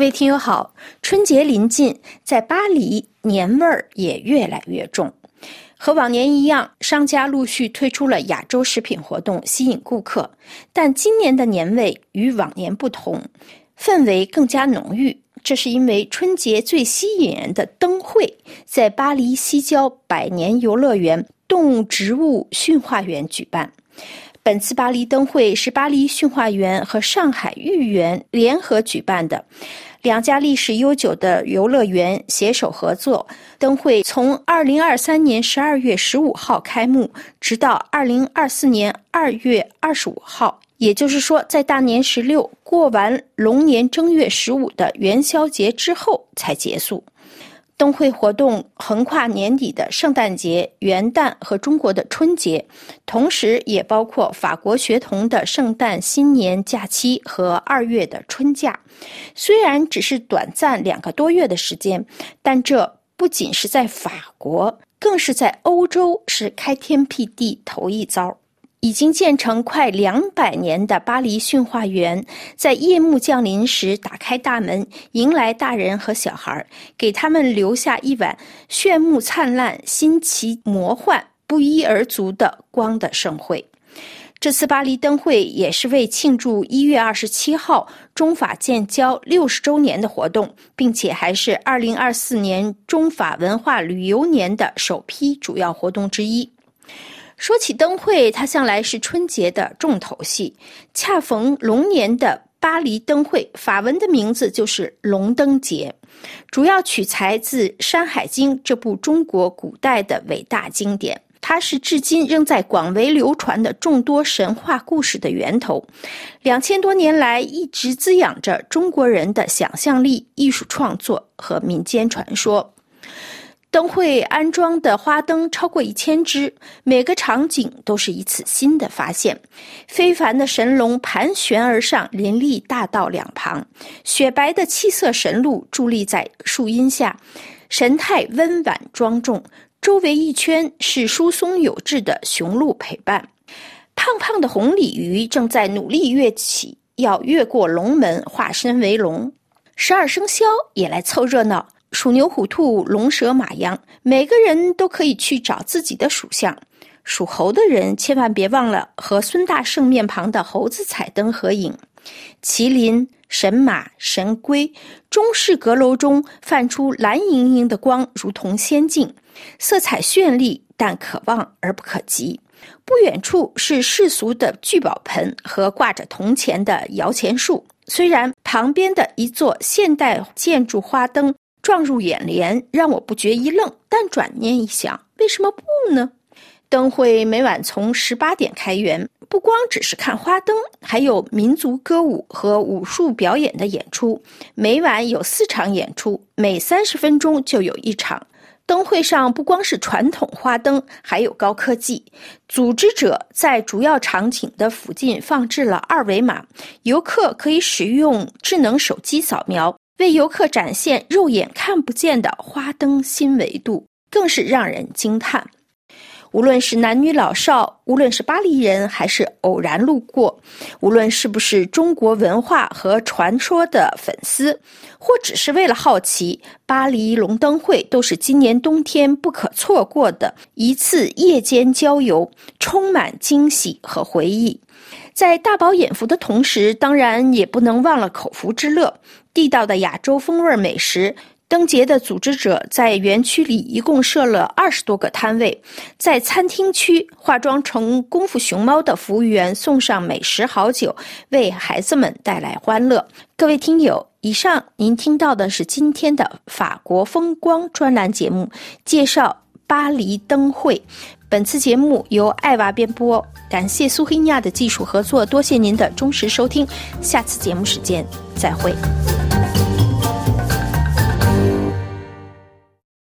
各位听友好，春节临近，在巴黎年味儿也越来越重。和往年一样，商家陆续推出了亚洲食品活动，吸引顾客。但今年的年味与往年不同，氛围更加浓郁。这是因为春节最吸引人的灯会在巴黎西郊百年游乐园动物植物驯化园举办。本次巴黎灯会是巴黎驯化园和上海豫园联合举办的，两家历史悠久的游乐园携手合作。灯会从二零二三年十二月十五号开幕，直到二零二四年二月二十五号，也就是说，在大年十六过完龙年正月十五的元宵节之后才结束。灯会活动横跨年底的圣诞节、元旦和中国的春节，同时也包括法国学童的圣诞新年假期和二月的春假。虽然只是短暂两个多月的时间，但这不仅是在法国，更是在欧洲是开天辟地头一遭。已经建成快两百年的巴黎驯化园，在夜幕降临时打开大门，迎来大人和小孩，给他们留下一晚炫目灿烂、新奇魔幻、不一而足的光的盛会。这次巴黎灯会也是为庆祝一月二十七号中法建交六十周年的活动，并且还是二零二四年中法文化旅游年的首批主要活动之一。说起灯会，它向来是春节的重头戏。恰逢龙年的巴黎灯会，法文的名字就是龙灯节，主要取材自《山海经》这部中国古代的伟大经典，它是至今仍在广为流传的众多神话故事的源头。两千多年来，一直滋养着中国人的想象力、艺术创作和民间传说。灯会安装的花灯超过一千只，每个场景都是一次新的发现。非凡的神龙盘旋而上，林立大道两旁；雪白的七色神鹿伫立在树荫下，神态温婉庄重。周围一圈是疏松有致的雄鹿陪伴。胖胖的红鲤鱼正在努力跃起，要越过龙门，化身为龙。十二生肖也来凑热闹。鼠牛虎兔龙蛇马羊，每个人都可以去找自己的属相。属猴的人千万别忘了和孙大圣面庞的猴子彩灯合影。麒麟、神马、神龟，中式阁楼中泛出蓝莹莹的光，如同仙境，色彩绚丽，但可望而不可及。不远处是世俗的聚宝盆和挂着铜钱的摇钱树，虽然旁边的一座现代建筑花灯。撞入眼帘，让我不觉一愣。但转念一想，为什么不呢？灯会每晚从十八点开园，不光只是看花灯，还有民族歌舞和武术表演的演出。每晚有四场演出，每三十分钟就有一场。灯会上不光是传统花灯，还有高科技。组织者在主要场景的附近放置了二维码，游客可以使用智能手机扫描。为游客展现肉眼看不见的花灯新维度，更是让人惊叹。无论是男女老少，无论是巴黎人还是偶然路过，无论是不是中国文化和传说的粉丝，或只是为了好奇，巴黎龙灯会都是今年冬天不可错过的一次夜间郊游，充满惊喜和回忆。在大饱眼福的同时，当然也不能忘了口福之乐。地道的亚洲风味美食，灯节的组织者在园区里一共设了二十多个摊位，在餐厅区，化妆成功夫熊猫的服务员送上美食好酒，为孩子们带来欢乐。各位听友，以上您听到的是今天的法国风光专栏节目，介绍巴黎灯会。本次节目由艾娃编播，感谢苏黑尼亚的技术合作，多谢您的忠实收听，下次节目时间再会。